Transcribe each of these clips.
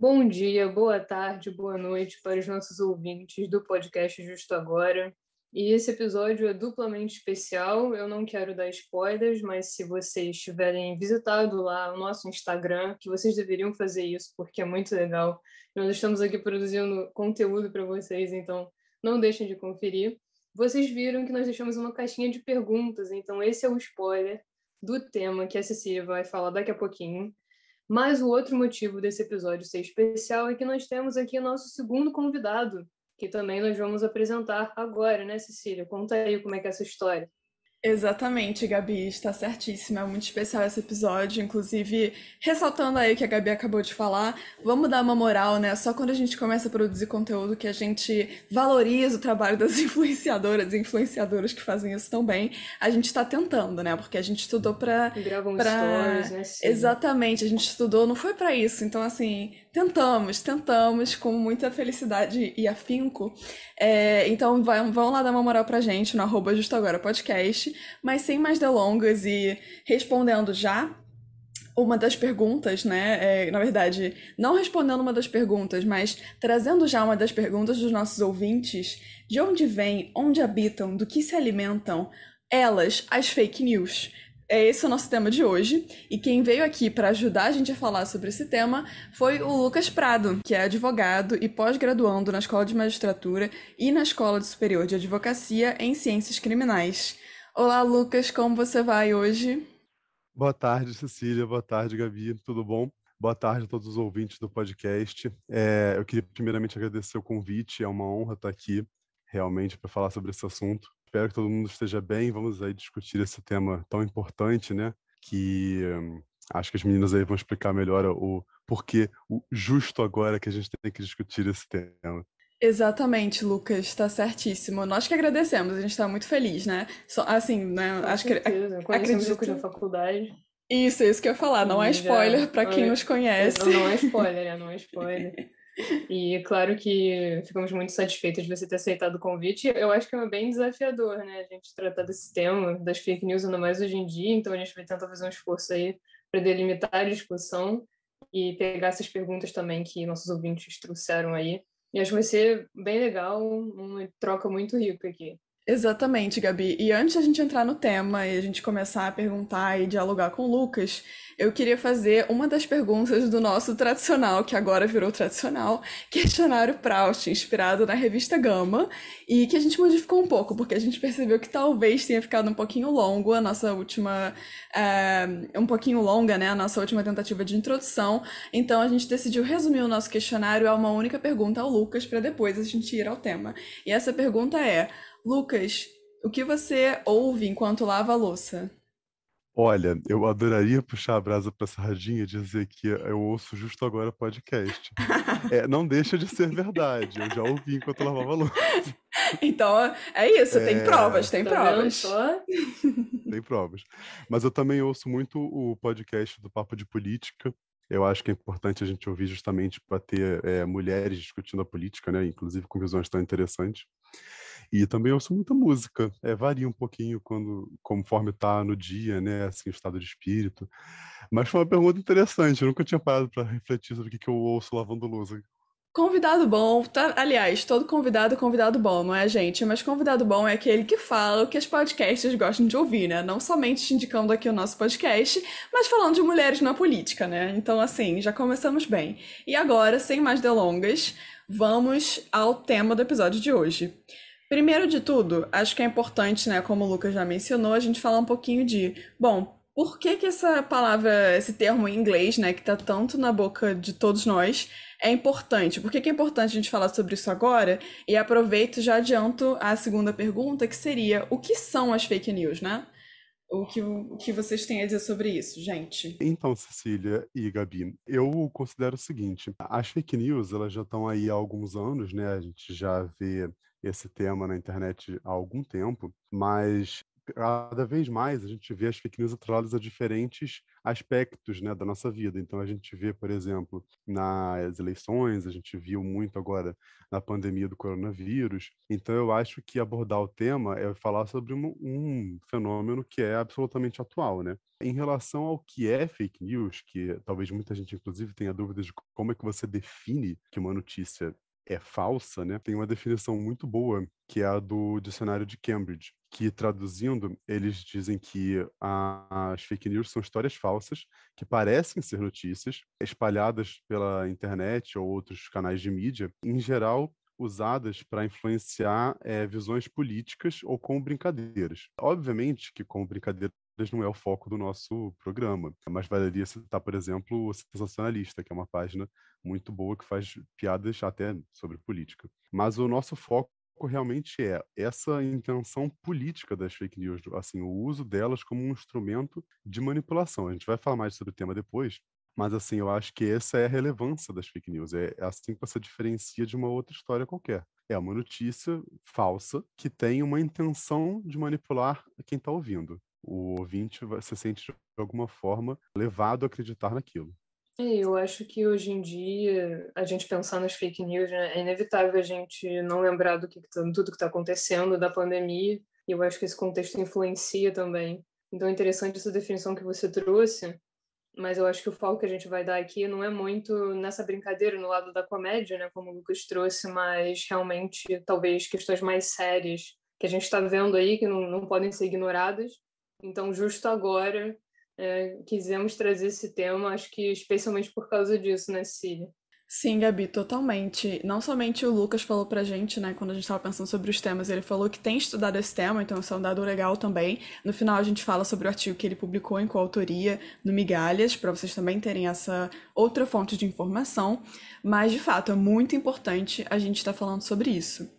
Bom dia, boa tarde, boa noite para os nossos ouvintes do podcast Justo Agora. E esse episódio é duplamente especial. Eu não quero dar spoilers, mas se vocês tiverem visitado lá o nosso Instagram, que vocês deveriam fazer isso, porque é muito legal. Nós estamos aqui produzindo conteúdo para vocês, então não deixem de conferir. Vocês viram que nós deixamos uma caixinha de perguntas, então esse é o spoiler do tema que a Cecília vai falar daqui a pouquinho. Mas o outro motivo desse episódio ser especial é que nós temos aqui o nosso segundo convidado, que também nós vamos apresentar agora, né, Cecília? Conta aí como é que é essa história. Exatamente, Gabi, está certíssima. É muito especial esse episódio. Inclusive, ressaltando aí o que a Gabi acabou de falar, vamos dar uma moral, né? Só quando a gente começa a produzir conteúdo que a gente valoriza o trabalho das influenciadoras e influenciadoras que fazem isso tão bem. A gente está tentando, né? Porque a gente estudou para. Gravam pra... stories, né? Sim. Exatamente, a gente estudou, não foi para isso. Então, assim, tentamos, tentamos com muita felicidade e afinco. É, então, vai, vão lá dar uma moral pra gente no arroba Justo Agora Podcast mas sem mais delongas e respondendo já uma das perguntas, né? É, na verdade, não respondendo uma das perguntas, mas trazendo já uma das perguntas dos nossos ouvintes: de onde vêm, onde habitam, do que se alimentam elas, as fake news? É esse o nosso tema de hoje. E quem veio aqui para ajudar a gente a falar sobre esse tema foi o Lucas Prado, que é advogado e pós-graduando na Escola de Magistratura e na Escola Superior de Advocacia em Ciências Criminais. Olá, Lucas, como você vai hoje? Boa tarde, Cecília. Boa tarde, Gabi. Tudo bom? Boa tarde a todos os ouvintes do podcast. É, eu queria primeiramente agradecer o convite. É uma honra estar aqui realmente para falar sobre esse assunto. Espero que todo mundo esteja bem. Vamos aí discutir esse tema tão importante, né? Que hum, acho que as meninas aí vão explicar melhor o porquê, o justo agora que a gente tem que discutir esse tema. Exatamente, Lucas, está certíssimo. Nós que agradecemos, a gente está muito feliz, né? Só, assim, né? Com acho certeza. que Conhecemos acredito. na faculdade. Isso, é isso que eu ia falar. Não é spoiler para quem nos conhece. Não, não é spoiler, né? Não é spoiler. E claro que ficamos muito satisfeitos de você ter aceitado o convite. Eu acho que é bem desafiador, né? A gente tratar desse tema, das fake news, ainda mais hoje em dia. Então a gente vai tentar fazer um esforço aí para delimitar a discussão e pegar essas perguntas também que nossos ouvintes trouxeram aí. E acho que vai ser bem legal, uma troca muito rica aqui. Exatamente, Gabi. E antes da gente entrar no tema e a gente começar a perguntar e dialogar com o Lucas, eu queria fazer uma das perguntas do nosso tradicional, que agora virou tradicional, questionário Proust, inspirado na revista Gama, e que a gente modificou um pouco, porque a gente percebeu que talvez tenha ficado um pouquinho longo a nossa última, é, um pouquinho longa, né, a nossa última tentativa de introdução. Então a gente decidiu resumir o nosso questionário a uma única pergunta ao Lucas, para depois a gente ir ao tema. E essa pergunta é. Lucas, o que você ouve enquanto lava a louça? Olha, eu adoraria puxar a brasa para a sardinha e dizer que eu ouço justo agora podcast. É, não deixa de ser verdade. Eu já ouvi enquanto eu lavava a louça. Então, é isso, tem É, provas, tem Tá provas. Tem provas. Mas eu também ouço muito o podcast do Papo de Política. Eu acho que é importante a gente ouvir justamente para ter é, mulheres discutindo a política, né? Inclusive com visões tão interessantes. E também ouço muita música. É, varia um pouquinho quando, conforme está no dia, né? Assim, o estado de espírito. Mas foi uma pergunta interessante. Eu nunca tinha parado para refletir sobre o que, que eu ouço lavando louça. Convidado bom, tá? Aliás, todo convidado é convidado bom, não é, gente? Mas convidado bom é aquele que fala o que as podcasters gostam de ouvir, né? Não somente te indicando aqui o nosso podcast, mas falando de mulheres na política, né? Então, assim, já começamos bem. E agora, sem mais delongas, vamos ao tema do episódio de hoje. Primeiro de tudo, acho que é importante, né, como o Lucas já mencionou, a gente falar um pouquinho de, bom, por que que essa palavra, esse termo em inglês, né, que tá tanto na boca de todos nós, é importante? Por que que é importante a gente falar sobre isso agora? E aproveito já adianto a segunda pergunta, que seria, o que são as fake news, né? O que, o que vocês têm a dizer sobre isso, gente? Então, Cecília e Gabi, eu considero o seguinte: as fake news elas já estão aí há alguns anos, né? A gente já vê esse tema na internet há algum tempo, mas cada vez mais a gente vê as fake news atreladas a diferentes aspectos né, da nossa vida. Então, a gente vê, por exemplo, nas eleições, a gente viu muito agora na pandemia do coronavírus. Então, eu acho que abordar o tema é falar sobre um, um fenômeno que é absolutamente atual. Né? Em relação ao que é fake news, que talvez muita gente, inclusive, tenha dúvidas de como é que você define que uma notícia é falsa, né? Tem uma definição muito boa, que é a do dicionário de Cambridge, que traduzindo, eles dizem que as fake news são histórias falsas que parecem ser notícias, espalhadas pela internet ou outros canais de mídia, em geral usadas para influenciar é, visões políticas ou com brincadeiras. Obviamente que com brincadeiras não é o foco do nosso programa, mas valeria citar, por exemplo, o Sensacionalista, que é uma página muito boa que faz piadas até sobre política. Mas o nosso foco realmente é essa intenção política das fake news, assim, o uso delas como um instrumento de manipulação. A gente vai falar mais sobre o tema depois, mas assim, eu acho que essa é a relevância das fake news. É, é assim que você diferencia de uma outra história qualquer. É uma notícia falsa que tem uma intenção de manipular quem está ouvindo. O ouvinte se sente de alguma forma levado a acreditar naquilo. É, eu acho que hoje em dia, a gente pensar nas fake news, né, é inevitável a gente não lembrar do que, tá, tudo que está acontecendo, da pandemia, e eu acho que esse contexto influencia também. Então é interessante essa definição que você trouxe, mas eu acho que o foco que a gente vai dar aqui não é muito nessa brincadeira no lado da comédia, né, como o Lucas trouxe, mas realmente talvez questões mais sérias que a gente está vendo aí que não, não podem ser ignoradas. Então, justo agora, é, quisemos trazer esse tema, acho que especialmente por causa disso, né, Cília? Sim, Gabi, totalmente. Não somente o Lucas falou pra gente, né, quando a gente estava pensando sobre os temas, ele falou que tem estudado esse tema, então isso é um dado legal também. No final a gente fala sobre o artigo que ele publicou em coautoria no Migalhas, para vocês também terem essa outra fonte de informação. Mas, de fato, é muito importante a gente estar tá falando sobre isso.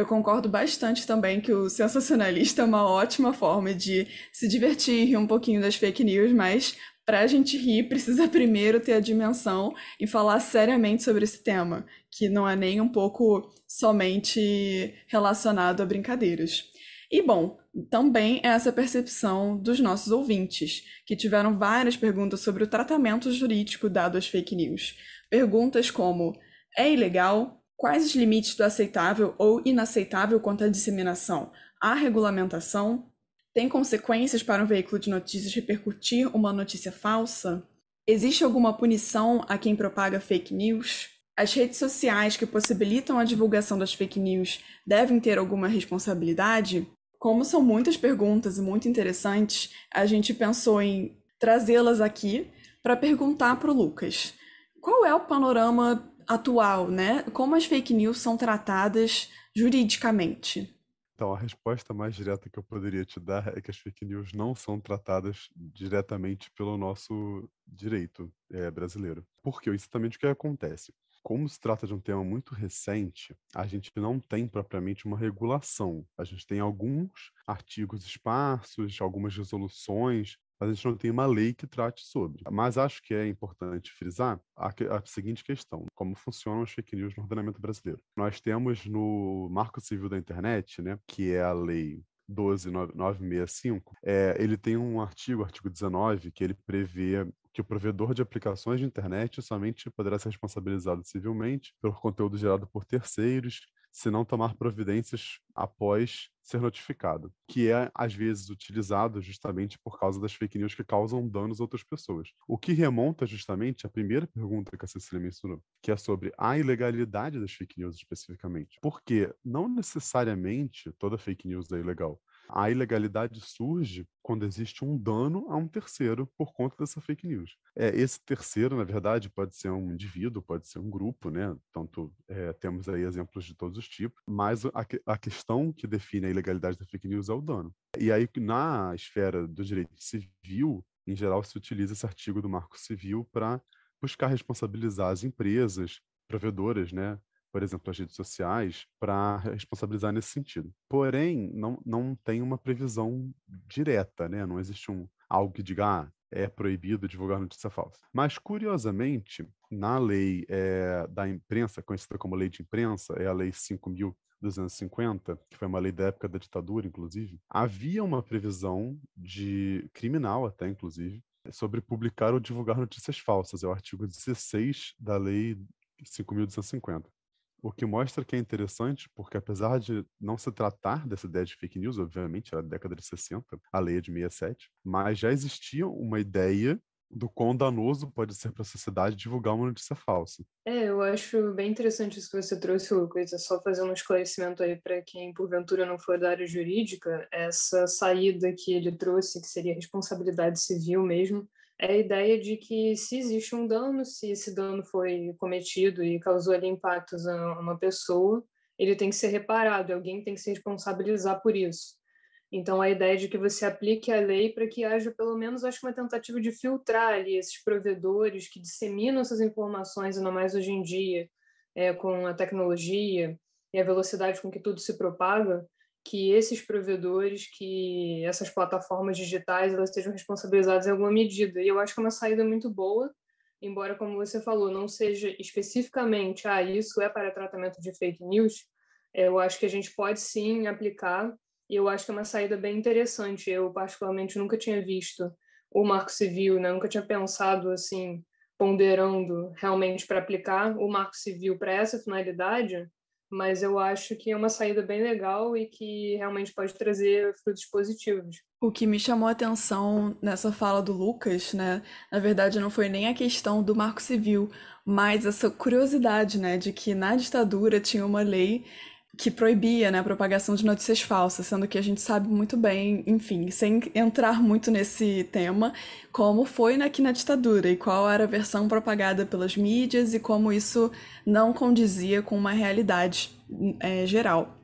Eu concordo bastante também que o sensacionalista é uma ótima forma de se divertir, rir um pouquinho das fake news, mas para a gente rir, precisa primeiro ter a dimensão e falar seriamente sobre esse tema, que não é nem um pouco somente relacionado a brincadeiras. E bom, também é essa percepção dos nossos ouvintes, que tiveram várias perguntas sobre o tratamento jurídico dado às fake news. Perguntas como: é ilegal? Quais os limites do aceitável ou inaceitável quanto à disseminação? Há regulamentação? Tem consequências para um veículo de notícias repercutir uma notícia falsa? Existe alguma punição a quem propaga fake news? As redes sociais que possibilitam a divulgação das fake news devem ter alguma responsabilidade? Como são muitas perguntas e muito interessantes, a gente pensou em trazê-las aqui para perguntar para o Lucas. Qual é o panorama atual, né? Como as fake news são tratadas juridicamente? Então, a resposta mais direta que eu poderia te dar é que as fake news não são tratadas diretamente pelo nosso direito é, brasileiro. Porque exatamente o que acontece? Como se trata de um tema muito recente, a gente não tem propriamente uma regulação. A gente tem alguns artigos esparsos, algumas resoluções, mas a gente não tem uma lei que trate sobre. Mas acho que é importante frisar a, a, seguinte questão: como funcionam as fake news no ordenamento brasileiro? Nós temos no Marco Civil da Internet, né, que é a lei 12965, é, ele tem um artigo, artigo 19, que ele prevê que o provedor de aplicações de internet somente poderá ser responsabilizado civilmente pelo conteúdo gerado por terceiros se não tomar providências após ser notificado, que é às vezes utilizado justamente por causa das fake news que causam danos a outras pessoas. O que remonta justamente à primeira pergunta que a Cecília mencionou, que é sobre a ilegalidade das fake news especificamente. Porque não necessariamente toda fake news é ilegal. A ilegalidade surge quando existe um dano a um terceiro por conta dessa fake news. É, esse terceiro, na verdade, pode ser um indivíduo, pode ser um grupo, né? Tanto é, temos aí exemplos de todos os tipos, mas a, a questão que define a ilegalidade da fake news é o dano. E aí, na esfera do direito civil, em geral, se utiliza esse artigo do Marco Civil para buscar responsabilizar as empresas, provedoras, né, por exemplo, as redes sociais, para responsabilizar nesse sentido. Porém, não, não tem uma previsão direta, né? Não existe um, algo que diga, ah, é proibido divulgar notícia falsa. Mas, curiosamente, na lei é, da imprensa, conhecida como lei de imprensa, é a lei 5.000 250, que foi uma lei da época da ditadura, inclusive, havia uma previsão de criminal até, inclusive, sobre publicar ou divulgar notícias falsas. É o artigo 16 da lei 5.250. O que mostra que é interessante, porque apesar de não se tratar dessa ideia de fake news, obviamente, era da década de 60, a lei é de 67, mas já existia uma ideia do quão danoso pode ser para a sociedade divulgar uma notícia falsa. É, eu acho bem interessante isso que você trouxe, Lucas. É só fazer um esclarecimento aí para quem, porventura, não for da área jurídica. Essa saída que ele trouxe, que seria responsabilidade civil mesmo, é a ideia de que se existe um dano, se esse dano foi cometido e causou ali impactos a uma pessoa, ele tem que ser reparado, alguém tem que se responsabilizar por isso. Então, a ideia de que você aplique a lei para que haja, pelo menos, acho uma tentativa de filtrar ali esses provedores que disseminam essas informações, ainda mais hoje em dia, é, com a tecnologia e a velocidade com que tudo se propaga, que esses provedores, que essas plataformas digitais, elas estejam responsabilizadas em alguma medida. E eu acho que é uma saída muito boa, embora, como você falou, não seja especificamente, ah, isso é para tratamento de fake news, é, eu acho que a gente pode sim aplicar e eu acho que é uma saída bem interessante. Eu, particularmente, nunca tinha visto o Marco Civil, né? nunca tinha pensado assim, ponderando realmente para aplicar o Marco Civil para essa finalidade, mas eu acho que é uma saída bem legal e que realmente pode trazer frutos positivos. O que me chamou a atenção nessa fala do Lucas, né, na verdade não foi nem a questão do Marco Civil, mas essa curiosidade, né, de que na ditadura tinha uma lei que proibia né, a propagação de notícias falsas, sendo que a gente sabe muito bem, enfim, sem entrar muito nesse tema, como foi aqui na ditadura e qual era a versão propagada pelas mídias e como isso não condizia com uma realidade é, geral.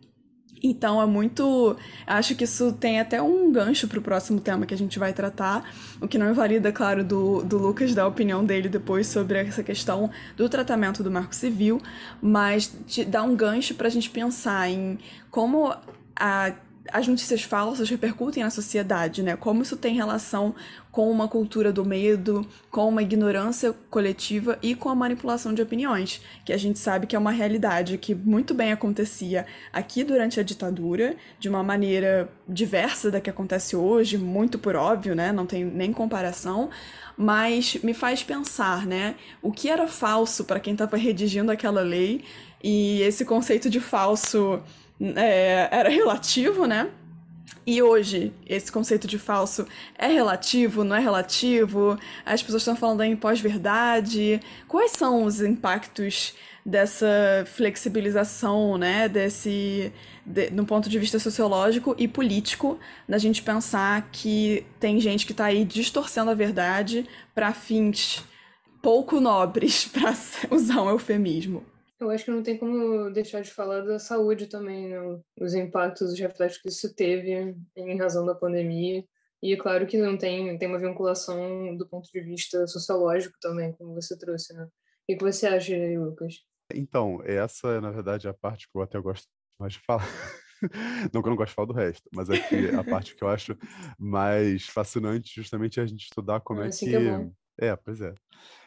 Então é muito. Acho que isso tem até um gancho para o próximo tema que a gente vai tratar, o que não invalida, claro, do, do Lucas dar a opinião dele depois sobre essa questão do tratamento do marco civil, mas dá um gancho para a gente pensar em como a as notícias falsas repercutem na sociedade, né? Como isso tem relação com uma cultura do medo, com uma ignorância coletiva e com a manipulação de opiniões, que a gente sabe que é uma realidade que muito bem acontecia aqui durante a ditadura, de uma maneira diversa da que acontece hoje, muito por óbvio, né? Não tem nem comparação, mas me faz pensar, né? O que era falso para quem estava redigindo aquela lei e esse conceito de falso é, era relativo, né? E hoje, esse conceito de falso é relativo, não é relativo? As pessoas estão falando em pós-verdade. Quais são os impactos dessa flexibilização, né? Desse, de, no ponto de vista sociológico e político, da gente pensar que tem gente que está aí distorcendo a verdade para fins pouco nobres, para usar um eufemismo. Eu acho que não tem como deixar de falar da saúde também, né? os impactos, os reflexos que isso teve em razão da pandemia. E é claro que não tem, tem uma vinculação do ponto de vista sociológico também, como você trouxe, né? O que você acha Lucas? Então, essa, na verdade, é a parte que eu até gosto mais de falar. Não que eu não gosto de falar do resto, mas é que a parte que eu acho mais fascinante justamente é a gente estudar como é assim que... que é, é, pois é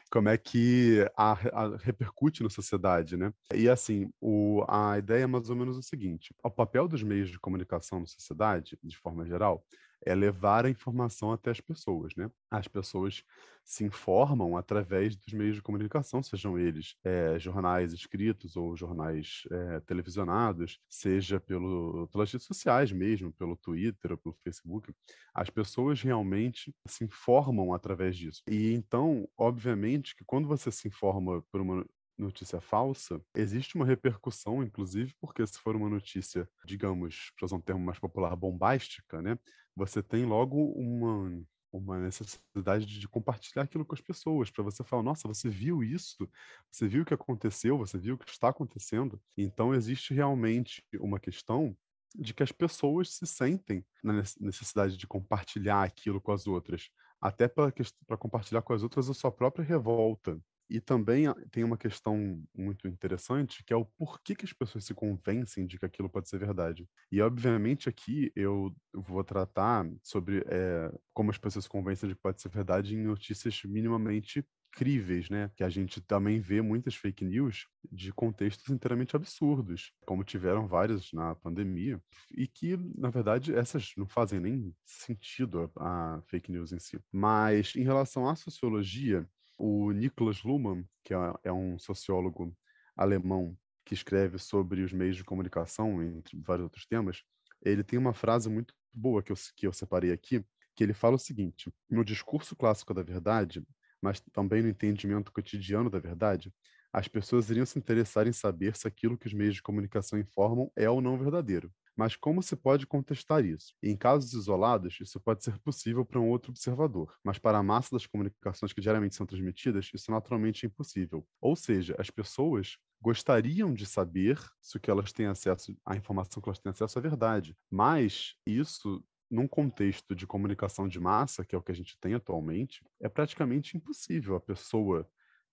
como é que a, a, repercute na sociedade, né? E assim, o, a ideia é mais ou menos o seguinte: o papel dos meios de comunicação na sociedade, de forma geral, é levar a informação até as pessoas, né? As pessoas se informam através dos meios de comunicação, sejam eles é, jornais escritos ou jornais é, televisionados, seja pelo, pelas redes sociais mesmo, pelo Twitter pelo Facebook. As pessoas realmente se informam através disso. E então, obviamente, que quando você se informa por uma notícia falsa, existe uma repercussão, inclusive, porque se for uma notícia, digamos, para usar um termo mais popular, bombástica, né? Você tem logo uma uma necessidade de compartilhar aquilo com as pessoas, para você falar, nossa, você viu isso? Você viu o que aconteceu? Você viu o que está acontecendo? Então existe realmente uma questão de que as pessoas se sentem na necessidade de compartilhar aquilo com as outras, até para compartilhar com as outras a sua própria revolta, e também tem uma questão muito interessante, que é o porquê que as pessoas se convencem de que aquilo pode ser verdade. E, obviamente, aqui eu vou tratar sobre é, como as pessoas se convencem de que pode ser verdade em notícias minimamente críveis, né? Que a gente também vê muitas fake news de contextos inteiramente absurdos, como tiveram várias na pandemia, e que, na verdade, essas não fazem nem sentido a, a fake news em si. Mas, em relação à sociologia, o Niklas Luhmann, que é, é um sociólogo alemão que escreve sobre os meios de comunicação, entre vários outros temas, ele tem uma frase muito boa que eu, que eu separei aqui, que ele fala o seguinte: no discurso clássico da verdade, mas também no entendimento cotidiano da verdade, as pessoas iriam se interessar em saber se aquilo que os meios de comunicação informam é ou não verdadeiro. Mas como se pode contestar isso? Em casos isolados, isso pode ser possível para um outro observador, mas para a massa das comunicações que diariamente são transmitidas, isso naturalmente é impossível. Ou seja, as pessoas gostariam de saber se o que elas têm acesso, a informação que elas têm acesso é verdade, mas isso num contexto de comunicação de massa, que é o que a gente tem atualmente, é praticamente impossível a pessoa,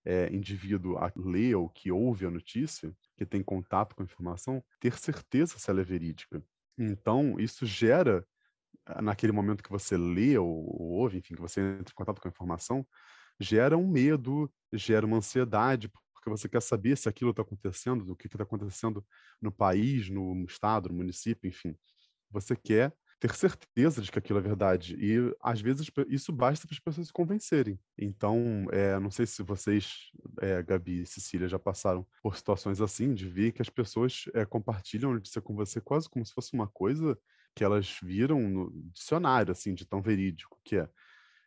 é, indivíduo, a ler ou que ouve a notícia, que tem contato com a informação, ter certeza se ela é verídica. Então, isso gera, ah, naquele momento que você lê ou, ou ouve, enfim, que você entra em contato com a informação, gera um medo, gera uma ansiedade, porque você quer saber se aquilo está acontecendo, o que está acontecendo no país, no estado, no município, enfim. Você quer ter certeza de que aquilo é verdade. E às vezes isso basta para as pessoas se convencerem. Então, é, não sei se vocês, é, Gabi e Cecília, já passaram por situações assim, de ver que as pessoas é, compartilham notícia com você quase como se fosse uma coisa que elas viram no dicionário, assim, de tão verídico que é.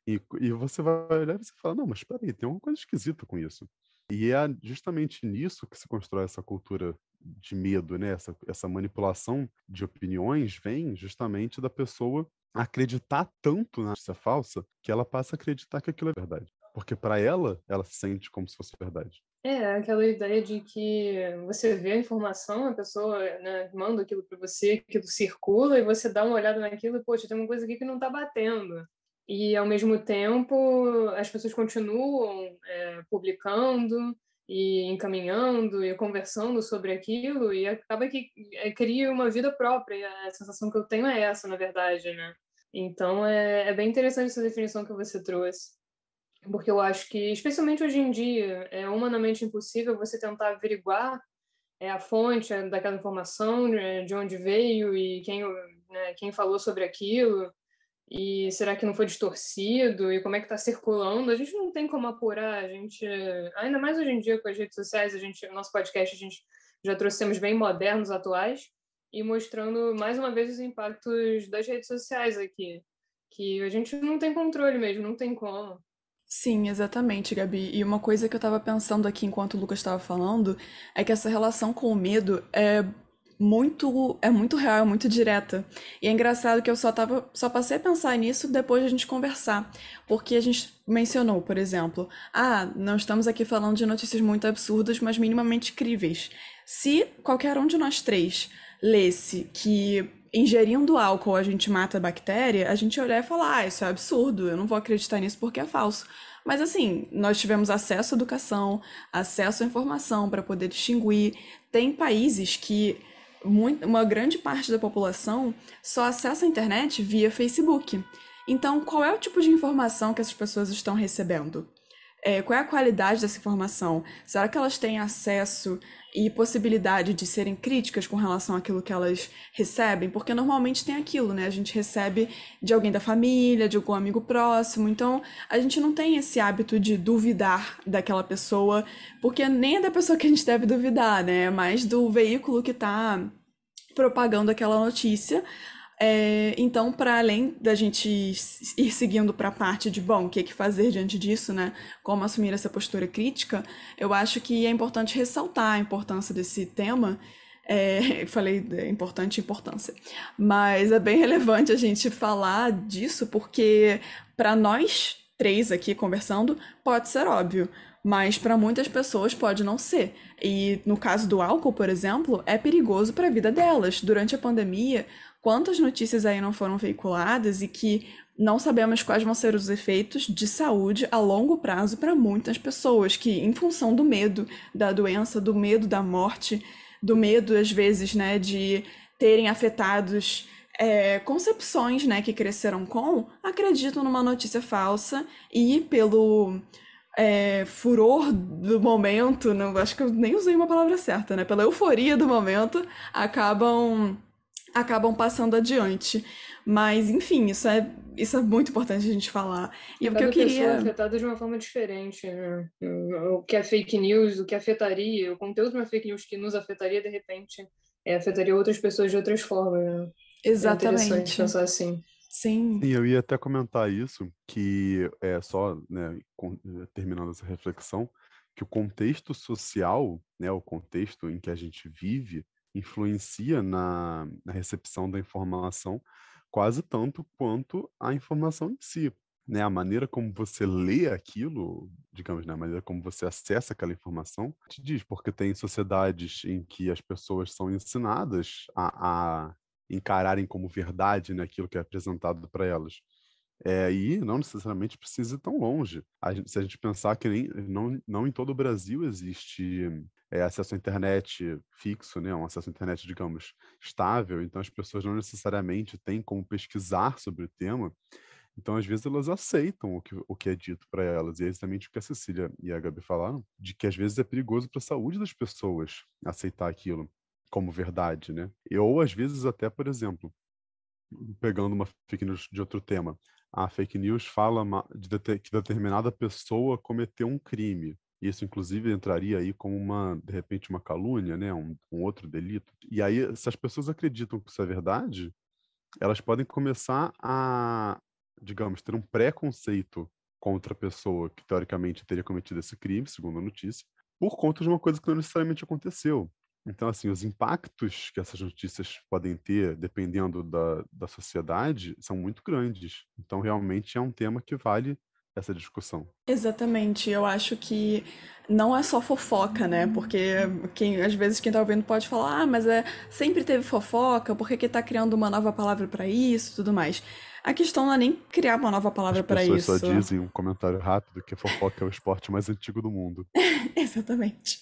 E, e você vai olhar e você fala, não, mas espera aí, tem uma coisa esquisita com isso. E é justamente nisso que se constrói essa cultura de medo, né? Essa, essa manipulação de opiniões vem justamente da pessoa acreditar tanto na notícia falsa que ela passa a acreditar que aquilo é verdade. Porque para ela, ela se sente como se fosse verdade. É, aquela ideia de que você vê a informação, a pessoa né, manda aquilo para você, aquilo circula, e você dá uma olhada naquilo e, poxa, tem uma coisa aqui que não está batendo. E, ao mesmo tempo, as pessoas continuam é, publicando e encaminhando e conversando sobre aquilo e acaba que é, cria uma vida própria. A sensação que eu tenho é essa, na verdade, né? Então, é, é bem interessante essa definição que você trouxe. Porque eu acho que, especialmente hoje em dia, é humanamente impossível você tentar averiguar é, a fonte daquela informação, né, de onde veio e quem, né, quem falou sobre aquilo. E será que não foi distorcido? E como é que está circulando? A gente não tem como apurar. A gente, ainda mais hoje em dia com as redes sociais, a gente, nosso podcast a gente já trouxemos bem modernos, atuais, e mostrando mais uma vez os impactos das redes sociais aqui, que a gente não tem controle mesmo, não tem como. Sim, exatamente, Gabi. E uma coisa que eu estava pensando aqui enquanto o Lucas estava falando é que essa relação com o medo é muito é muito real, é muito direta. E é engraçado que eu só tava só passei a pensar nisso depois de a gente conversar, porque a gente mencionou, por exemplo, ah, não estamos aqui falando de notícias muito absurdas, mas minimamente críveis. Se qualquer um de nós três lesse que ingerindo álcool a gente mata a bactéria, a gente olhar e falar, ah, isso é absurdo, eu não vou acreditar nisso porque é falso. Mas assim, nós tivemos acesso à educação, acesso à informação para poder distinguir. Tem países que muito, uma grande parte da população só acessa a internet via Facebook. Então, qual é o tipo de informação que essas pessoas estão recebendo? É, qual é a qualidade dessa informação? Será que elas têm acesso e possibilidade de serem críticas com relação àquilo que elas recebem? Porque normalmente tem aquilo, né? A gente recebe de alguém da família, de algum amigo próximo, então a gente não tem esse hábito de duvidar daquela pessoa, porque nem é da pessoa que a gente deve duvidar, né? É mais do veículo que está propagando aquela notícia. É, então, para além da gente ir seguindo para a parte de, bom, o que, é que fazer diante disso, né? Como assumir essa postura crítica, eu acho que é importante ressaltar a importância desse tema. É, falei importante importância, mas é bem relevante a gente falar disso, porque para nós três aqui conversando, pode ser óbvio, mas para muitas pessoas pode não ser. E no caso do álcool, por exemplo, é perigoso para a vida delas. Durante a pandemia, quantas notícias aí não foram veiculadas e que não sabemos quais vão ser os efeitos de saúde a longo prazo para muitas pessoas que, em função do medo da doença, do medo da morte, do medo às vezes, né, de terem afetados é, concepções, né, que cresceram com, acreditam numa notícia falsa e pelo é, furor do momento, não, acho que eu nem usei uma palavra certa, né? Pela euforia do momento, acabam acabam passando adiante. Mas, enfim, isso é, isso é muito importante a gente falar. E Cada o que eu queria. é afetada de uma forma diferente. Né? O que é fake news, o que afetaria, o conteúdo de uma fake news que nos afetaria, de repente, é, afetaria outras pessoas de outras formas. Né? Exatamente. É pensar assim. Sim. Sim, eu ia até comentar isso, que é só, né, terminando essa reflexão, que o contexto social, né, o contexto em que a gente vive, influencia na, na recepção da informação quase tanto quanto a informação em si. Né, a maneira como você lê aquilo, digamos, né, a maneira como você acessa aquela informação, te diz, porque tem sociedades em que as pessoas são ensinadas a, a encararem como verdade né, aquilo que é apresentado para elas. É, e não necessariamente precisa ir tão longe. A gente, se a gente pensar que nem, não, não em todo o Brasil existe é, acesso à internet fixo, né, um acesso à internet, digamos, estável, então as pessoas não necessariamente têm como pesquisar sobre o tema, então às vezes elas aceitam o que, o que é dito para elas, e é exatamente o que a Cecília e a Gabi falaram, de que às vezes é perigoso para a saúde das pessoas aceitar aquilo como verdade, né? E, ou às vezes até, por exemplo, pegando uma fake news de outro tema, a fake news fala de que determinada pessoa cometeu um crime. Isso, inclusive, entraria aí como uma, de repente, uma calúnia, né? Um, um, outro delito. E aí, se as pessoas acreditam que isso é verdade, elas podem começar a, digamos, ter um preconceito contra a pessoa que, teoricamente, teria cometido esse crime, segundo a notícia, por conta de uma coisa que não necessariamente aconteceu. Então, assim, os impactos que essas notícias podem ter, dependendo da, da sociedade, são muito grandes. Então, realmente é um tema que vale essa discussão. Exatamente. Eu acho que não é só fofoca, né? Porque quem, às vezes quem tá ouvindo pode falar, ah, mas é, sempre teve fofoca, por que, que tá criando uma nova palavra para isso tudo mais? A questão não é nem criar uma nova palavra para isso. As pessoas só dizem um comentário rápido que fofoca é o esporte mais antigo do mundo. Exatamente.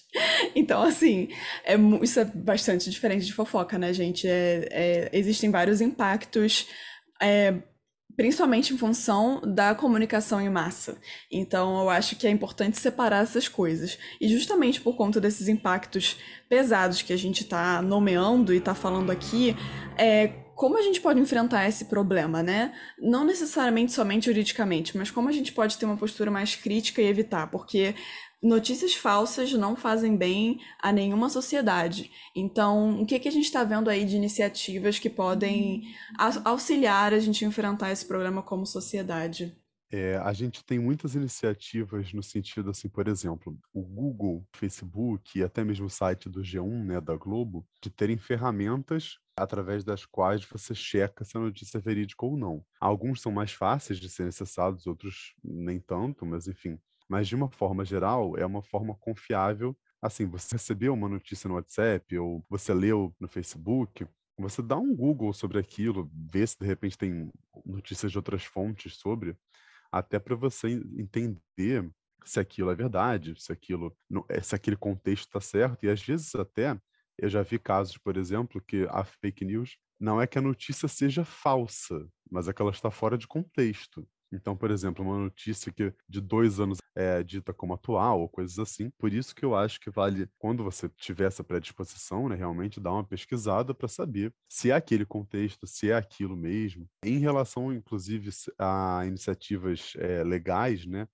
Então, assim, é, isso é bastante diferente de fofoca, né, gente? É, é, existem vários impactos é, principalmente em função da comunicação em massa. Então, eu acho que é importante separar essas coisas. E justamente por conta desses impactos pesados que a gente está nomeando e está falando aqui, é, como a gente pode enfrentar esse problema, né? Não necessariamente somente juridicamente, mas como a gente pode ter uma postura mais crítica e evitar, porque notícias falsas não fazem bem a nenhuma sociedade. Então, o que, que a gente está vendo aí de iniciativas que podem auxiliar a gente a enfrentar esse problema como sociedade? É, a gente tem muitas iniciativas no sentido assim, por exemplo, o Google, Facebook e até mesmo o site do G1, né, da Globo, de terem ferramentas através das quais você checa se a notícia é verídica ou não. Alguns são mais fáceis de serem acessados, outros nem tanto, mas enfim, mas de uma forma geral, é uma forma confiável. Assim, você recebeu uma notícia no WhatsApp ou você leu no Facebook, você dá um Google sobre aquilo, vê se de repente tem notícias de outras fontes sobre, até para você entender se aquilo é verdade, se aquilo, eh, se aquele contexto está certo. E às vezes até eu já vi casos, por exemplo, que a fake news não é que a notícia seja falsa, mas é que ela está fora de contexto. Então, por exemplo, uma notícia que de dois anos é dita como atual ou coisas assim. Por isso que eu acho que vale, quando você tiver essa predisposição, né, realmente dar uma pesquisada para saber se é aquele contexto, se é aquilo mesmo. Em relação, inclusive, a iniciativas é, legais, né,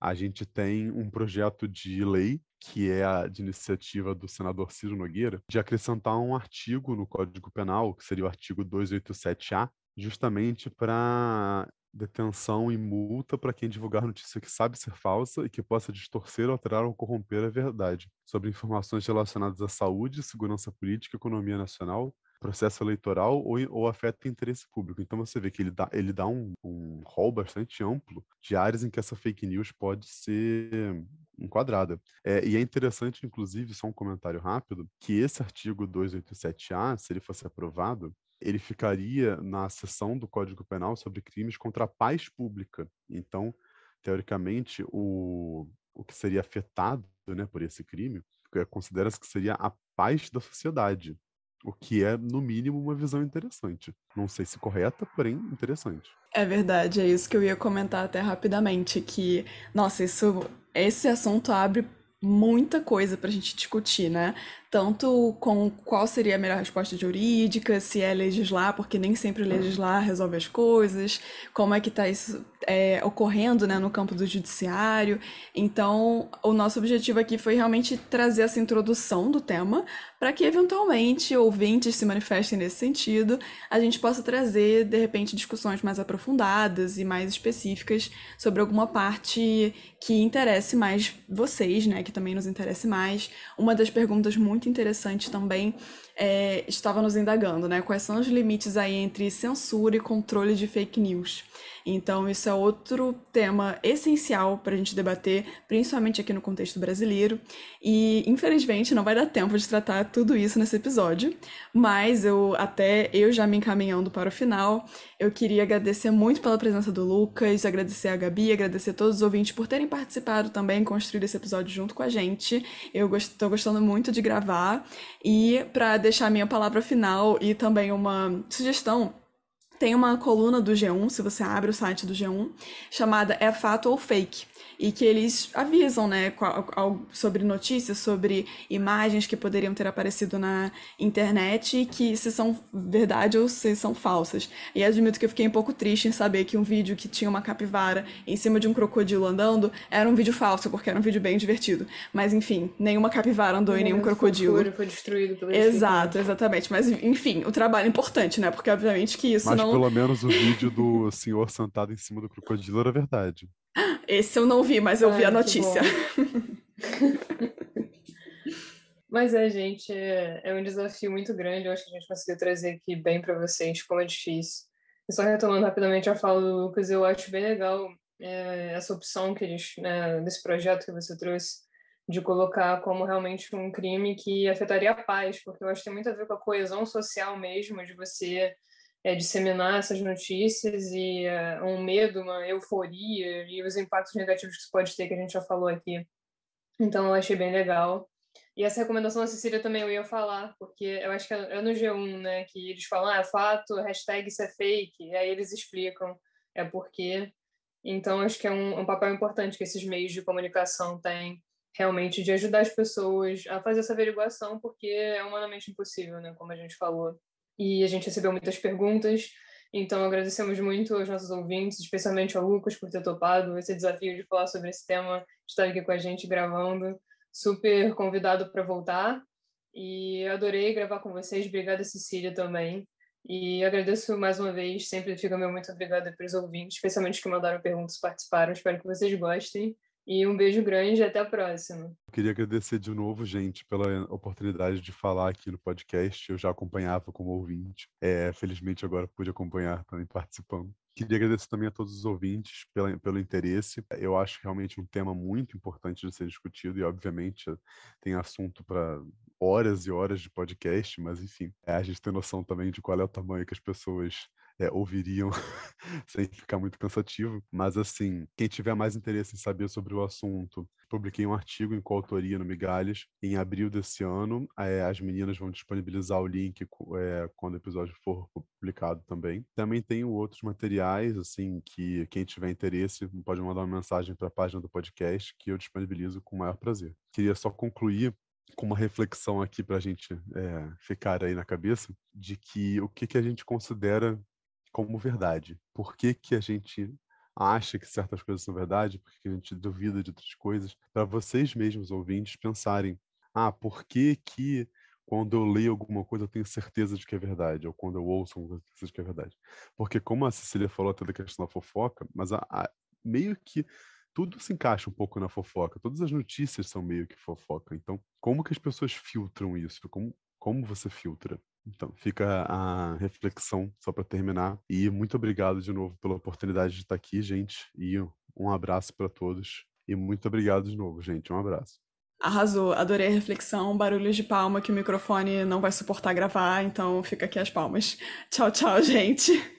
a gente tem um projeto de lei que é a de iniciativa do senador Ciro Nogueira, de acrescentar um artigo no Código Penal, que seria o artigo 287-A, justamente para detenção e multa para quem divulgar notícia que sabe ser falsa e que possa distorcer, alterar ou corromper a verdade sobre informações relacionadas à saúde, segurança política, economia nacional, processo eleitoral ou, ou afeta interesse público. Então você vê que ele dá, ele dá um, um rol bastante amplo de áreas em que essa fake news pode ser enquadrada. É, e é interessante, inclusive, só um comentário rápido, que esse artigo 287A, se ele fosse aprovado, ele ficaria na seção do Código Penal sobre crimes contra a paz pública. Então, teoricamente, o, o que seria afetado né, por esse crime considera-se que seria a paz da sociedade. O que é, no mínimo, uma visão interessante. Não sei se correta, porém interessante. É verdade, é isso que eu ia comentar até rapidamente, que, nossa, isso, esse assunto abre muita coisa para a gente discutir, né? Tanto com qual seria a melhor resposta jurídica, se é legislar, porque nem sempre legislar resolve as coisas, como é que está isso é, ocorrendo né, no campo do judiciário. Então, o nosso objetivo aqui foi realmente trazer essa introdução do tema para que, eventualmente, ouvintes se manifestem nesse sentido, a gente possa trazer, de repente, discussões mais aprofundadas e mais específicas sobre alguma parte que interesse mais vocês, né, que também nos interesse mais. Uma das perguntas muito interessantes também é, estava nos indagando, né, quais são os limites aí entre censura e controle de fake news. Então, isso é outro tema essencial para a gente debater, principalmente aqui no contexto brasileiro. E, infelizmente, não vai dar tempo de tratar tudo isso nesse episódio, mas eu, até eu já me encaminhando para o final, eu queria agradecer muito pela presença do Lucas, agradecer a Gabi, agradecer a todos os ouvintes por terem participado também, construído esse episódio junto com a gente. Eu estou gostando muito de gravar. E, para deixar a minha palavra final e também uma sugestão tem uma coluna do G1, se você abre o site do G1, chamada É Fato ou Fake? E que eles avisam, né, sobre notícias, sobre imagens que poderiam ter aparecido na internet, que se são verdade ou se são falsas. E admito que eu fiquei um pouco triste em saber que um vídeo que tinha uma capivara em cima de um crocodilo andando era um vídeo falso, porque era um vídeo bem divertido. Mas enfim, nenhuma capivara andou em nenhum crocodilo. Foi destruído pelo Exato, exatamente. Mas enfim, o trabalho é importante, né? Porque obviamente que isso Mas, não. Mas pelo menos o vídeo do senhor sentado em cima do crocodilo era verdade. Esse eu não vi, mas eu Ai, vi a notícia. mas é, gente, é, é, um desafio muito grande. Eu acho que a gente conseguiu trazer aqui bem para vocês como é difícil. E só retomando rapidamente a fala do Lucas, eu acho bem legal é, essa opção que eles, né, desse projeto que você trouxe, de colocar como realmente um crime que afetaria a paz, porque eu acho que tem muito a ver com a coesão social mesmo, de você é, disseminar essas notícias e é, um medo, uma euforia e os impactos negativos que isso pode ter, que a gente já falou aqui. Então, eu achei bem legal. E essa recomendação da Cecília também eu ia falar, porque eu acho que é no G1, né, que eles falam, ah, é fato, hashtag isso é fake, e aí eles explicam, é porque. Então, acho que é um, um papel importante que esses meios de comunicação têm, realmente, de ajudar as pessoas a fazer essa averiguação, porque é humanamente impossível, né, como a gente falou e a gente recebeu muitas perguntas. Então, agradecemos muito aos nossos ouvintes, especialmente ao Lucas por ter topado esse desafio de falar sobre esse tema, de estar aqui com a gente gravando. Super convidado para voltar. E adorei gravar com vocês. Obrigada, Cecília, também. E agradeço mais uma vez. Sempre fica meu muito obrigada para os ouvintes, especialmente que mandaram perguntas, participaram. Espero que vocês gostem. E um beijo grande e até a próxima. Queria agradecer de novo, gente, pela oportunidade de falar aqui no podcast. Eu já acompanhava como ouvinte. É, felizmente agora pude acompanhar também participando. Queria agradecer também a todos os ouvintes pela, pelo interesse. Eu acho realmente um tema muito importante de ser discutido e, obviamente, tem assunto para horas e horas de podcast, mas enfim, é, a gente tem noção também de qual é o tamanho que as pessoas é, ouviriam sem ficar muito cansativo. Mas, assim, quem tiver mais interesse em saber sobre o assunto, publiquei um artigo em coautoria no Migalhas em abril desse ano. É, as meninas vão disponibilizar o link é, quando o episódio for publicado também. Também tenho outros materiais, assim, que quem tiver interesse pode mandar uma mensagem para a página do podcast que eu disponibilizo com o maior prazer. Queria só concluir com uma reflexão aqui para a gente é, ficar aí na cabeça de que o que, que a gente considera como verdade. Por que, que a gente acha que certas coisas são verdade? Por que a gente duvida de outras coisas? Para vocês mesmos, ouvintes, pensarem: ah, por que que quando eu leio alguma coisa eu tenho certeza de que é verdade? Ou quando eu ouço alguma coisa eu tenho certeza de que é verdade? Porque, como a Cecília falou até da questão da fofoca, mas a, a, meio que tudo se encaixa um pouco na fofoca. Todas as notícias são meio que fofoca. Então, como que as pessoas filtram isso? Como, como você filtra? Então, fica a reflexão só para terminar. E muito obrigado de novo pela oportunidade de estar aqui, gente. E um abraço para todos. E muito obrigado de novo, gente. Um abraço. Arrasou, adorei a reflexão, barulhos de palma que o microfone não vai suportar gravar, então fica aqui as palmas. Tchau, tchau, gente.